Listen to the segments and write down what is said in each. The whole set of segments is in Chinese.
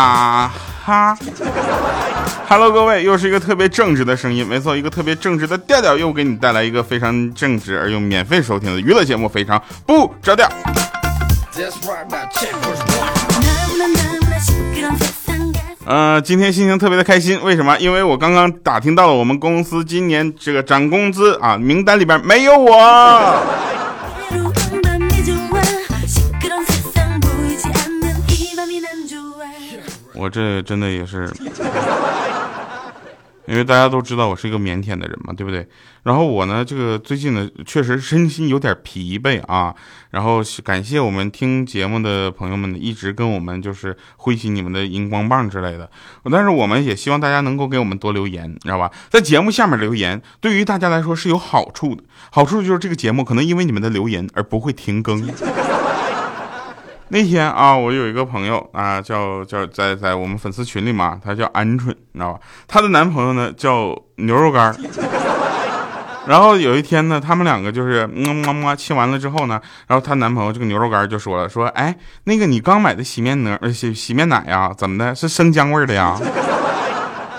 啊哈，Hello，各位，又是一个特别正直的声音，没错，一个特别正直的调调，又给你带来一个非常正直而又免费收听的娱乐节目，非常不着调。呃，今天心情特别的开心，为什么？因为我刚刚打听到了我们公司今年这个涨工资啊，名单里边没有我。我这真的也是。因为大家都知道我是一个腼腆的人嘛，对不对？然后我呢，这个最近呢，确实身心有点疲惫啊。然后感谢我们听节目的朋友们一直跟我们就是挥起你们的荧光棒之类的。但是我们也希望大家能够给我们多留言，知道吧？在节目下面留言，对于大家来说是有好处的。好处就是这个节目可能因为你们的留言而不会停更。那天啊，我有一个朋友啊，叫叫在在我们粉丝群里嘛，他叫鹌鹑，你知道吧？她的男朋友呢叫牛肉干 然后有一天呢，他们两个就是么么么亲完了之后呢，然后她男朋友这个牛肉干就说了，说哎，那个你刚买的洗面奶洗洗面奶呀，怎么的？是生姜味的呀？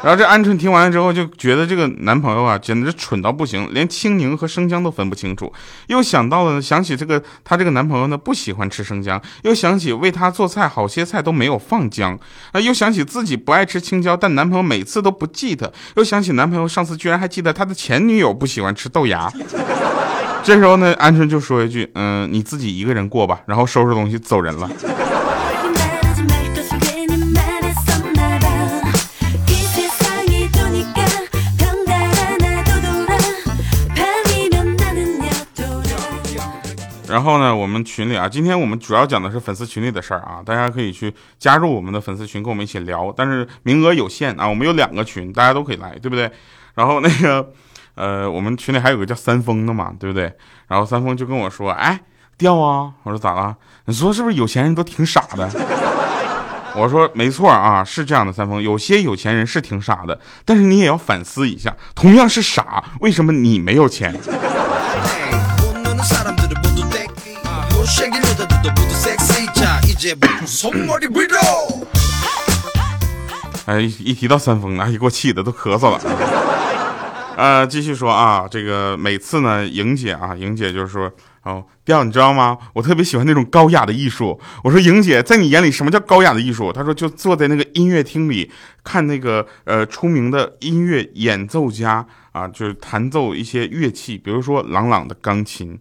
然后这鹌鹑听完了之后，就觉得这个男朋友啊，简直蠢到不行，连青柠和生姜都分不清楚。又想到了，想起这个她这个男朋友呢，不喜欢吃生姜，又想起为她做菜好些菜都没有放姜，啊，又想起自己不爱吃青椒，但男朋友每次都不记得，又想起男朋友上次居然还记得他的前女友不喜欢吃豆芽。这时候呢，鹌鹑就说一句：“嗯，你自己一个人过吧。”然后收拾东西走人了。然后呢，我们群里啊，今天我们主要讲的是粉丝群里的事儿啊，大家可以去加入我们的粉丝群，跟我们一起聊。但是名额有限啊，我们有两个群，大家都可以来，对不对？然后那个，呃，我们群里还有个叫三丰的嘛，对不对？然后三丰就跟我说，哎，掉啊！我说咋了？你说是不是有钱人都挺傻的？我说没错啊，是这样的，三丰，有些有钱人是挺傻的，但是你也要反思一下，同样是傻，为什么你没有钱？哎，一提到三丰，哎，给我气的都咳嗽了。呃，继续说啊，这个每次呢，莹姐啊，莹姐就是说，哦，调，你知道吗？我特别喜欢那种高雅的艺术。我说，莹姐，在你眼里什么叫高雅的艺术？她说，就坐在那个音乐厅里看那个呃出名的音乐演奏家啊，就是弹奏一些乐器，比如说朗朗的钢琴。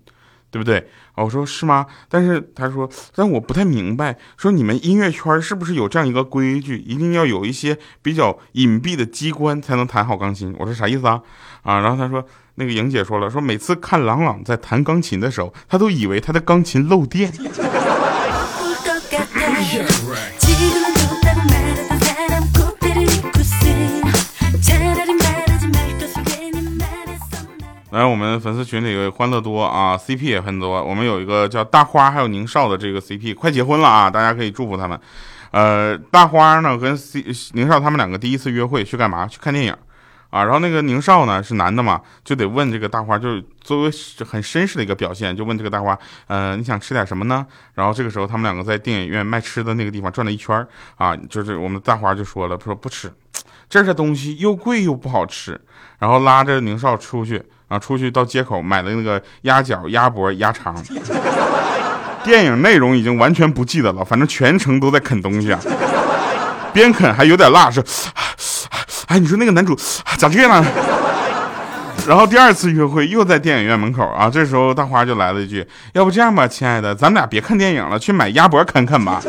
对不对？我说是吗？但是他说，但我不太明白，说你们音乐圈是不是有这样一个规矩，一定要有一些比较隐蔽的机关才能弹好钢琴？我说啥意思啊？啊，然后他说，那个莹姐说了，说每次看朗朗在弹钢琴的时候，他都以为他的钢琴漏电。来，我们粉丝群里欢乐多啊，CP 也很多。我们有一个叫大花还有宁少的这个 CP 快结婚了啊，大家可以祝福他们。呃，大花呢跟 C 宁少他们两个第一次约会去干嘛？去看电影啊。然后那个宁少呢是男的嘛，就得问这个大花，就是作为很绅士的一个表现，就问这个大花，呃，你想吃点什么呢？然后这个时候他们两个在电影院卖吃的那个地方转了一圈啊，就是我们大花就说了，说不吃，这儿东西又贵又不好吃，然后拉着宁少出去。啊！出去到街口买的那个鸭脚、鸭脖、鸭肠。电影内容已经完全不记得了，反正全程都在啃东西啊，边啃还有点辣，是。哎，你说那个男主咋这样呢？然后第二次约会又在电影院门口啊，这时候大花就来了一句：“要不这样吧，亲爱的，咱们俩别看电影了，去买鸭脖啃啃吧。”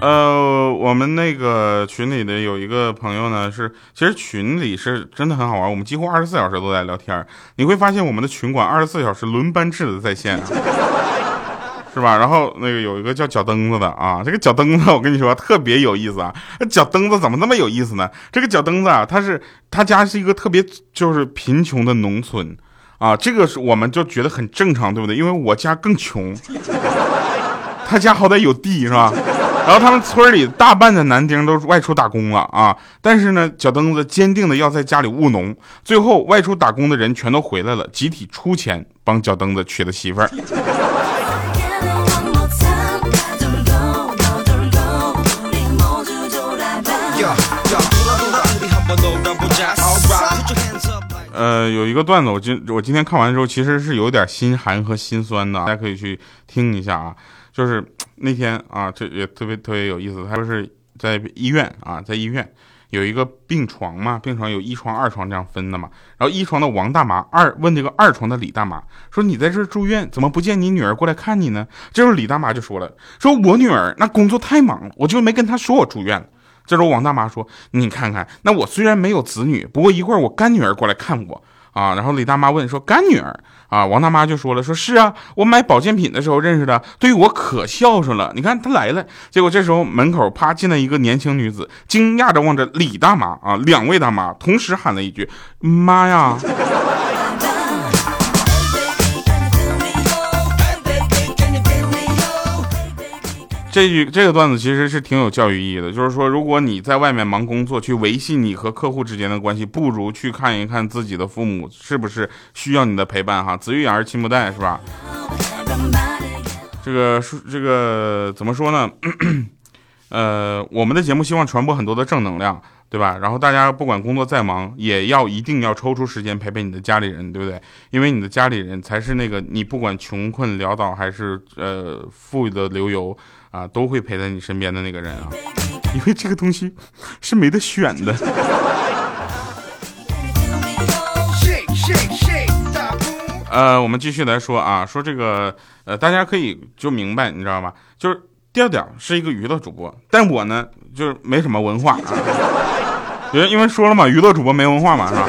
呃，我们那个群里的有一个朋友呢，是其实群里是真的很好玩，我们几乎二十四小时都在聊天你会发现我们的群管二十四小时轮班制的在线，是吧？然后那个有一个叫脚蹬子的啊，这个脚蹬子我跟你说特别有意思啊。脚蹬子怎么那么有意思呢？这个脚蹬子啊，他是他家是一个特别就是贫穷的农村。啊，这个是我们就觉得很正常，对不对？因为我家更穷，他家好歹有地，是吧？然后他们村里大半的男丁都外出打工了啊，但是呢，脚蹬子坚定的要在家里务农。最后外出打工的人全都回来了，集体出钱帮脚蹬子娶了媳妇儿。呃，有一个段子，我今我今天看完之后，其实是有点心寒和心酸的，大家可以去听一下啊。就是那天啊，这也特别特别有意思。他说是在医院啊，在医院有一个病床嘛，病床有一床、二床这样分的嘛。然后一床的王大妈二问这个二床的李大妈说：“你在这住院，怎么不见你女儿过来看你呢？”这时候李大妈就说了：“说我女儿那工作太忙了，我就没跟她说我住院了。”这时候王大妈说：“你看看，那我虽然没有子女，不过一会儿我干女儿过来看我啊。”然后李大妈问说：“干女儿啊？”王大妈就说了：“说是啊，我买保健品的时候认识的，对我可孝顺了。你看她来了。”结果这时候门口啪进来一个年轻女子，惊讶着望着李大妈啊，两位大妈同时喊了一句：“妈呀！”这句这个段子其实是挺有教育意义的，就是说，如果你在外面忙工作，去维系你和客户之间的关系，不如去看一看自己的父母是不是需要你的陪伴哈。子欲养而亲不待，是吧？这个说这个怎么说呢？呃，我们的节目希望传播很多的正能量，对吧？然后大家不管工作再忙，也要一定要抽出时间陪陪你的家里人，对不对？因为你的家里人才是那个你不管穷困潦倒还是呃富裕的流油。啊，都会陪在你身边的那个人啊，因为这个东西是没得选的。呃，我们继续来说啊，说这个呃，大家可以就明白，你知道吗？就是调调是一个娱乐主播，但我呢，就是没什么文化啊，因为因为说了嘛，娱乐主播没文化嘛，是吧？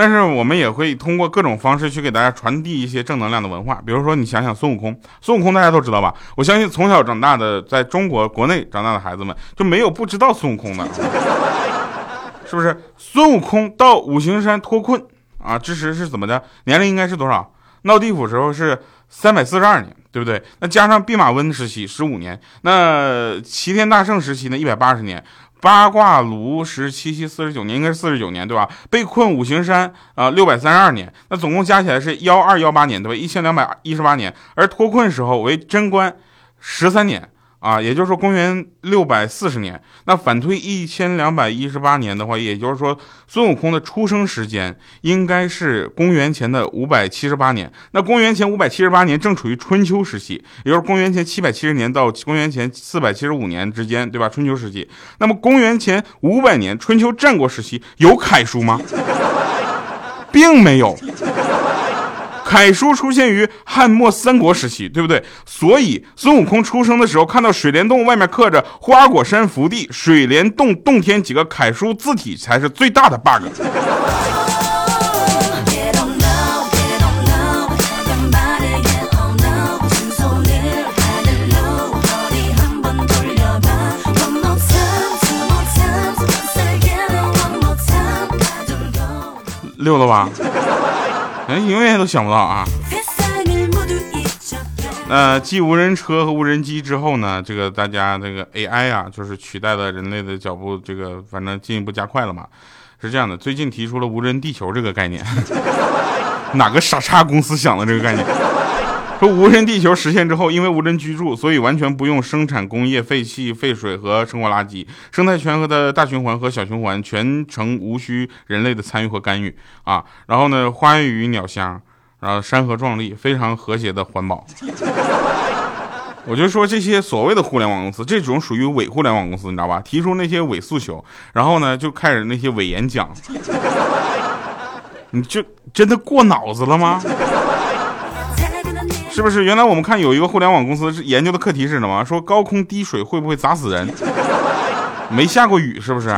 但是我们也会通过各种方式去给大家传递一些正能量的文化，比如说你想想孙悟空，孙悟空大家都知道吧？我相信从小长大的在中国国内长大的孩子们就没有不知道孙悟空的，是不是？孙悟空到五行山脱困啊之时是怎么的？年龄应该是多少？闹地府时候是三百四十二年，对不对？那加上弼马温时期十五年，那齐天大圣时期呢一百八十年。八卦炉时七七四十九年，应该是四十九年，对吧？被困五行山啊，六百三十二年，那总共加起来是幺二幺八年，对吧？一千两百一十八年，而脱困时候为贞观十三年。啊，也就是说，公元六百四十年，那反推一千两百一十八年的话，也就是说，孙悟空的出生时间应该是公元前的五百七十八年。那公元前五百七十八年正处于春秋时期，也就是公元前七百七十年到公元前四百七十五年之间，对吧？春秋时期。那么公元前五百年，春秋战国时期有楷书吗？并没有。楷书出现于汉末三国时期，对不对？所以孙悟空出生的时候，看到水帘洞外面刻着“花果山福地”，水帘洞洞天几个楷书字体才是最大的 bug。溜了吧？人永远都想不到啊！那继无人车和无人机之后呢？这个大家这个 AI 啊，就是取代了人类的脚步，这个反正进一步加快了嘛。是这样的，最近提出了无人地球这个概念，哪个傻叉公司想的这个概念？说无人地球实现之后，因为无人居住，所以完全不用生产工业废气、废水和生活垃圾，生态圈和的大循环和小循环全程无需人类的参与和干预啊。然后呢，花语鸟香，然后山河壮丽，非常和谐的环保。我就说这些所谓的互联网公司，这种属于伪互联网公司，你知道吧？提出那些伪诉求，然后呢就开始那些伪演讲，你就真的过脑子了吗？是不是？原来我们看有一个互联网公司是研究的课题是什么？说高空滴水会不会砸死人？没下过雨是不是？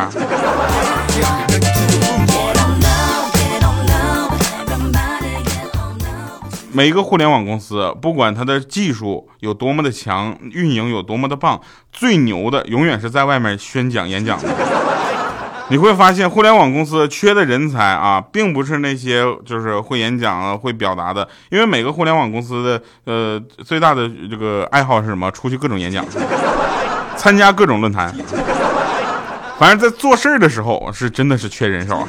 每一个互联网公司，不管它的技术有多么的强，运营有多么的棒，最牛的永远是在外面宣讲演讲的。你会发现，互联网公司缺的人才啊，并不是那些就是会演讲啊、会表达的，因为每个互联网公司的呃最大的这个爱好是什么？出去各种演讲。参加各种论坛。反正，在做事儿的时候，是真的是缺人手。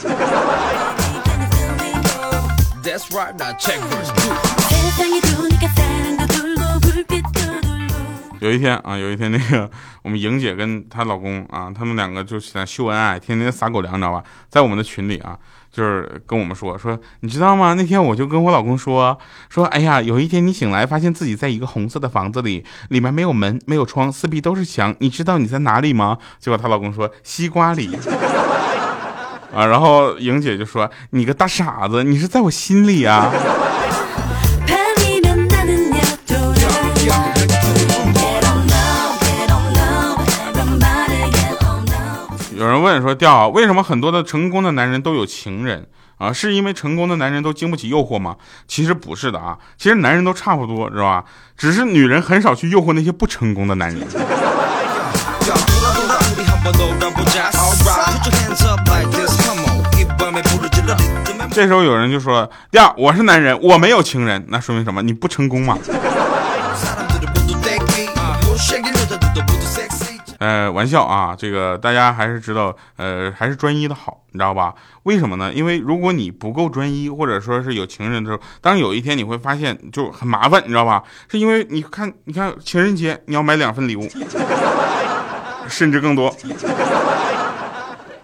有一天啊，有一天那个我们莹姐跟她老公啊，他们两个就在秀恩爱，天天撒狗粮，你知道吧？在我们的群里啊，就是跟我们说说，你知道吗？那天我就跟我老公说说，哎呀，有一天你醒来，发现自己在一个红色的房子里，里面没有门，没有窗，四壁都是墙，你知道你在哪里吗？结果她老公说西瓜里 啊，然后莹姐就说你个大傻子，你是在我心里啊。问说：“调为什么很多的成功的男人都有情人啊？是因为成功的男人都经不起诱惑吗？其实不是的啊，其实男人都差不多，知道吧？只是女人很少去诱惑那些不成功的男人。”这时候有人就说：“调，我是男人，我没有情人，那说明什么？你不成功嘛？”呃，玩笑啊，这个大家还是知道，呃，还是专一的好，你知道吧？为什么呢？因为如果你不够专一，或者说是有情人的时候，当有一天你会发现就很麻烦，你知道吧？是因为你看，你看情人节你要买两份礼物，甚至更多，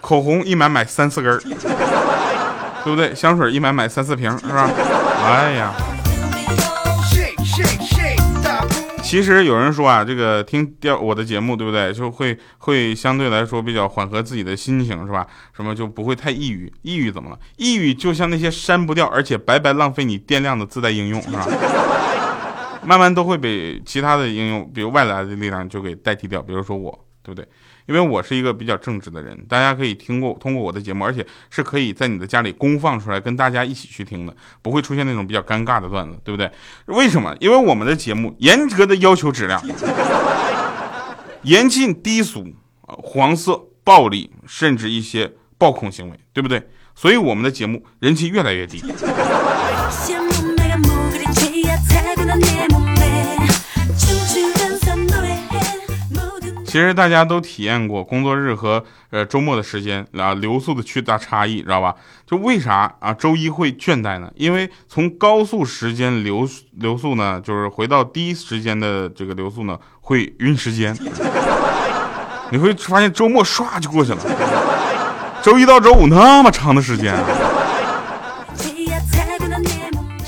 口红一买买三四根，对不对？香水一买买三四瓶，是吧？哎呀。其实有人说啊，这个听掉我的节目，对不对？就会会相对来说比较缓和自己的心情，是吧？什么就不会太抑郁？抑郁怎么了？抑郁就像那些删不掉而且白白浪费你电量的自带应用，是吧？慢慢都会被其他的应用，比如外来的力量就给代替掉。比如说我，对不对？因为我是一个比较正直的人，大家可以听过通过我的节目，而且是可以在你的家里公放出来，跟大家一起去听的，不会出现那种比较尴尬的段子，对不对？为什么？因为我们的节目严格的要求质量，严禁低俗、黄色、暴力，甚至一些暴恐行为，对不对？所以我们的节目人气越来越低。其实大家都体验过工作日和呃周末的时间啊流速的巨大差异，知道吧？就为啥啊周一会倦怠呢？因为从高速时间流流速呢，就是回到低时间的这个流速呢，会晕时间。你会发现周末唰就过去了，周一到周五那么长的时间。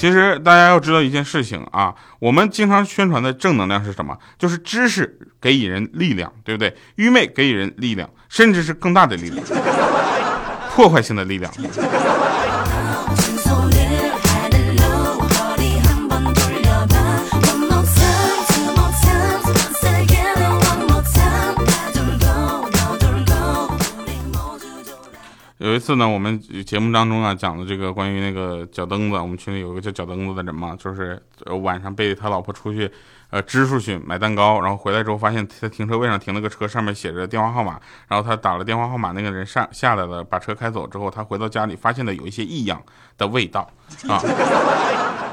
其实大家要知道一件事情啊，我们经常宣传的正能量是什么？就是知识给予人力量，对不对？愚昧给予人力量，甚至是更大的力量，破坏性的力量。有一次呢，我们节目当中啊讲的这个关于那个脚蹬子，我们群里有一个叫脚蹬子的人嘛，就是晚上被他老婆出去，呃支出去买蛋糕，然后回来之后发现在停车位上停了个车，上面写着电话号码，然后他打了电话号码，那个人上下来了，把车开走之后，他回到家里发现了有一些异样的味道啊。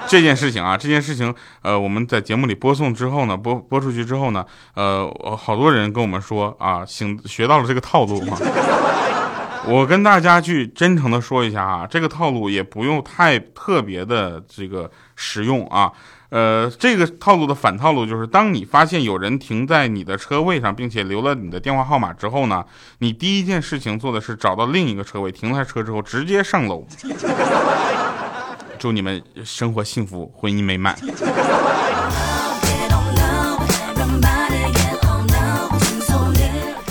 这件事情啊，这件事情，呃，我们在节目里播送之后呢，播播出去之后呢，呃，好多人跟我们说啊，醒学到了这个套路啊。我跟大家去真诚的说一下啊，这个套路也不用太特别的这个实用啊，呃，这个套路的反套路就是，当你发现有人停在你的车位上，并且留了你的电话号码之后呢，你第一件事情做的是找到另一个车位，停下车之后直接上楼。祝你们生活幸福，婚姻美满。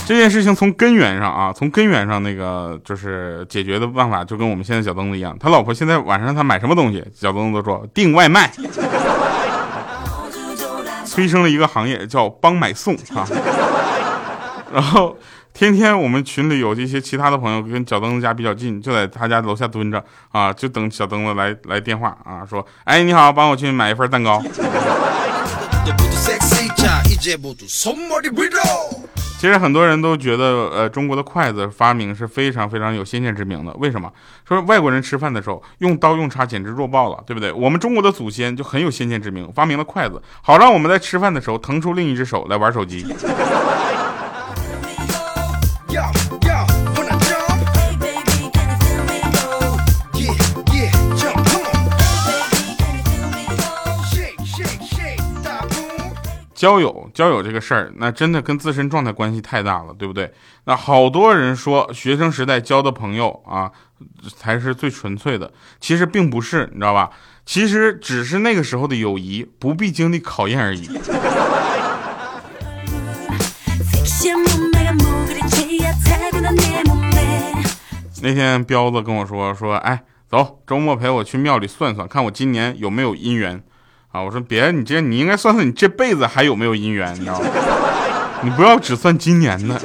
这件事情从根源上啊，从根源上那个就是解决的办法，就跟我们现在小灯子一样。他老婆现在晚上他买什么东西，小灯子都说订外卖，催生了一个行业叫帮买送啊。然后天天我们群里有这些其他的朋友跟小灯子家比较近，就在他家楼下蹲着啊，就等小灯子来来电话啊，说哎你好，帮我去买一份蛋糕。其实很多人都觉得，呃，中国的筷子发明是非常非常有先见之明的。为什么？说外国人吃饭的时候用刀用叉简直弱爆了，对不对？我们中国的祖先就很有先见之明，发明了筷子，好让我们在吃饭的时候腾出另一只手来玩手机。交友，交友这个事儿，那真的跟自身状态关系太大了，对不对？那好多人说学生时代交的朋友啊，才是最纯粹的，其实并不是，你知道吧？其实只是那个时候的友谊不必经历考验而已。那天彪子跟我说说，哎，走，周末陪我去庙里算算，看我今年有没有姻缘。啊，我说别，你这你应该算算你这辈子还有没有姻缘，你知道吗？你不要只算今年的。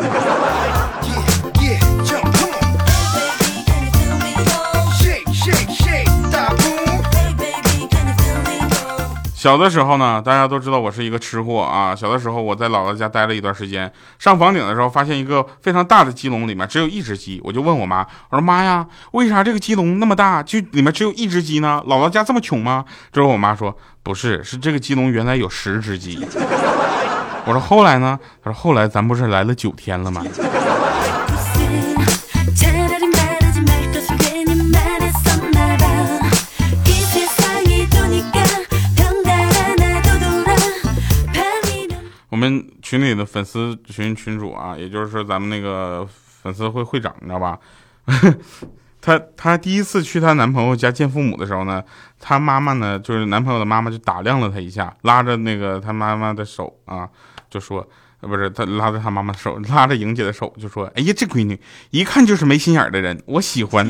小的时候呢，大家都知道我是一个吃货啊。小的时候我在姥姥家待了一段时间，上房顶的时候发现一个非常大的鸡笼，里面只有一只鸡，我就问我妈，我说妈呀，为啥这个鸡笼那么大，就里面只有一只鸡呢？姥姥家这么穷吗？之后我妈说不是，是这个鸡笼原来有十只鸡。我说后来呢？她说后来咱不是来了九天了吗？们群里的粉丝群群主啊，也就是说咱们那个粉丝会会长，你知道吧？她她第一次去她男朋友家见父母的时候呢，她妈妈呢，就是男朋友的妈妈就打量了她一下，拉着那个她妈妈的手啊，就说，不是她拉着她妈妈的手，拉着莹姐的手，就说，哎呀，这闺女一看就是没心眼的人，我喜欢。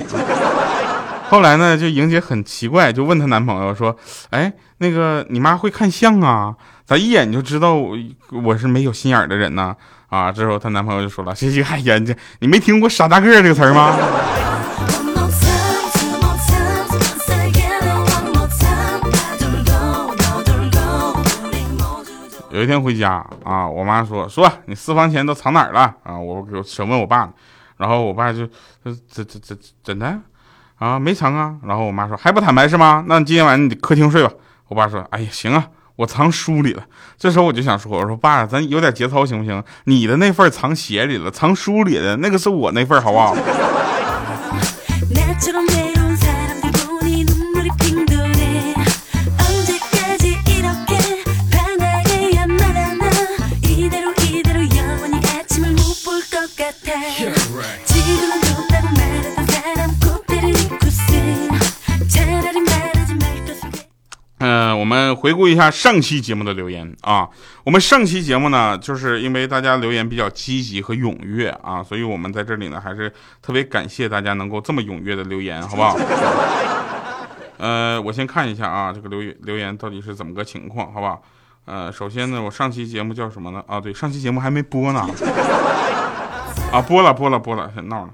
后来呢，就莹姐很奇怪，就问她男朋友说，哎，那个你妈会看相啊？咋一眼就知道我我是没有心眼的人呢？啊！之后她男朋友就说了：“这这哎呀，这你没听过‘傻大个’这个词儿吗？”有一天回家啊，我妈说：“说你私房钱都藏哪儿了？”啊，我我审问我爸，然后我爸就这这这怎的啊没藏啊。然后我妈说：“还不坦白是吗？那今天晚上你客厅睡吧。”我爸说：“哎呀，行啊。”我藏书里了，这时候我就想说，我说爸，咱有点节操行不行？你的那份藏鞋里了，藏书里的那个是我那份，好不好？回顾一下上期节目的留言啊，我们上期节目呢，就是因为大家留言比较积极和踊跃啊，所以我们在这里呢，还是特别感谢大家能够这么踊跃的留言，好不好？呃，我先看一下啊，这个留言留言到底是怎么个情况，好不好？呃，首先呢，我上期节目叫什么呢？啊，对，上期节目还没播呢，啊，播了播了播了，闹了。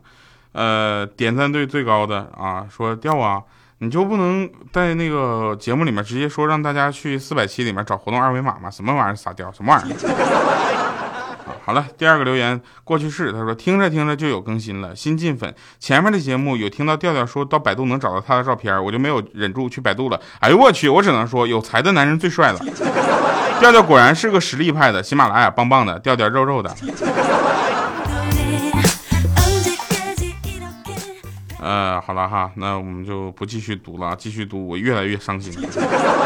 呃，点赞率最高的啊，说掉啊。你就不能在那个节目里面直接说让大家去四百七里面找活动二维码吗？什么玩意儿撒掉？什么玩意儿？好了，第二个留言过去式，他说听着听着就有更新了，新进粉。前面的节目有听到调调说到百度能找到他的照片，我就没有忍住去百度了。哎呦我去，我只能说有才的男人最帅了。调调果然是个实力派的，喜马拉雅棒棒的，调调肉肉的。呃，好了哈，那我们就不继续读了，继续读我越来越伤心。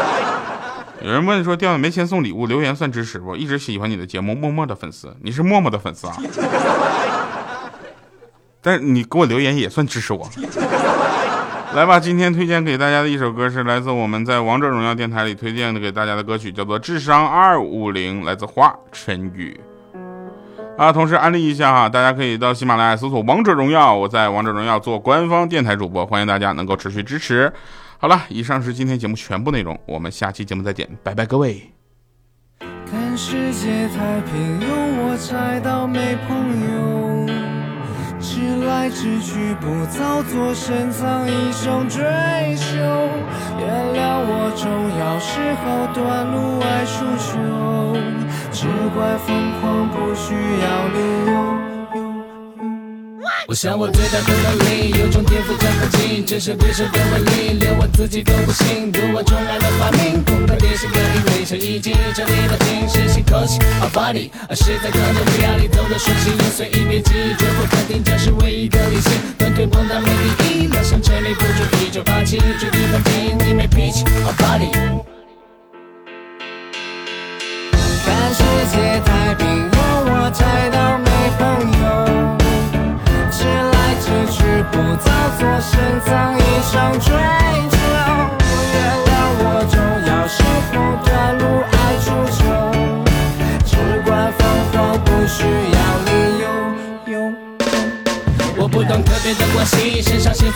有人问说，调调没钱送礼物，留言算支持不？一直喜欢你的节目，默默的粉丝，你是默默的粉丝啊。但是你给我留言也算支持我。来吧，今天推荐给大家的一首歌是来自我们在王者荣耀电台里推荐的给大家的歌曲，叫做《智商二五零》，来自华晨宇。啊，同时安利一下哈，大家可以到喜马拉雅搜索《王者荣耀》，我在《王者荣耀》做官方电台主播，欢迎大家能够持续支持。好了，以上是今天节目全部内容，我们下期节目再见，拜拜各位。看世界太平庸，我猜到没朋友。直来直去，不造作，深藏一种追求。原谅我重要时候短路爱输球，只怪疯狂不需要理由。我想我最大的能力，有种天赋在靠近，这是别人的威力，连我自己都不信。读我重来的发明，空白电视可以围成一景，这里的景深吸口气，Our body，实在可能不要你走的顺心，随意别急，绝不肯定这是唯一的理性。短腿碰到没第一，那想成立不住啤酒霸气，绝地反击，你没脾气，Our body。世界太平，有我宅到没朋友。直来直去，不造作，深藏一生追求。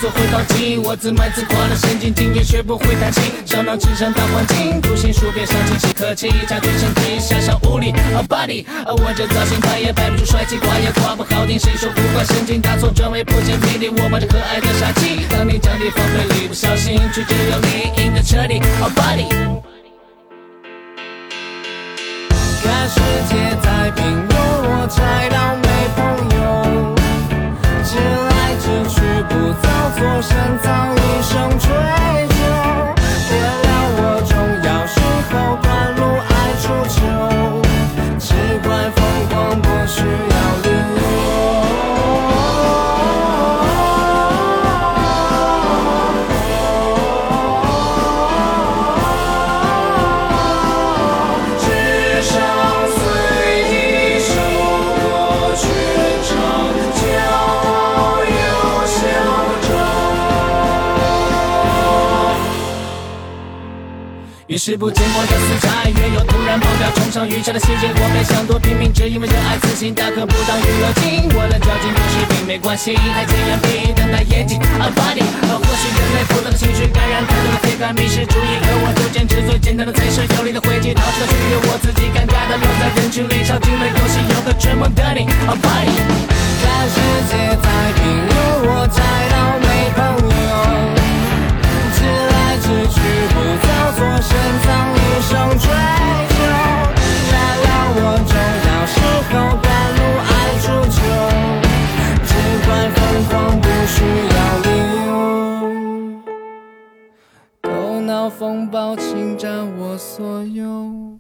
会高级，我自卖自夸的神经经也学不会弹琴，烧脑智商大环境，图形书边上清晰客气，扎对身体狭小无力。啊 body，我这造型摆也摆不出帅气，夸也夸不好听，谁说不管神经大错转为不见霹雳，我把这可爱的杀气，当你降低防备力，不小心曲折有你，赢得彻底。啊 body。看世界太平，庸我才倒没朋友。直来直去，不造作，深藏一生追的死柴，越有突然爆表冲上云霄的细节，我没想多拼命，只因为热爱自信，大可不当娱乐镜。我的交警不是病没关系，还见眼皮瞪大眼睛，a body。或许人类复杂的情绪感染太多的铁杆迷失主义，可我就坚持最简单的才是有力的回击，逃出了区域，我自己尴尬的落在人群里，超进了游戏，有个追梦的你，a body。看世界太平，有我在倒没朋友。直来直去，不造作，深藏一生风暴侵占我所有。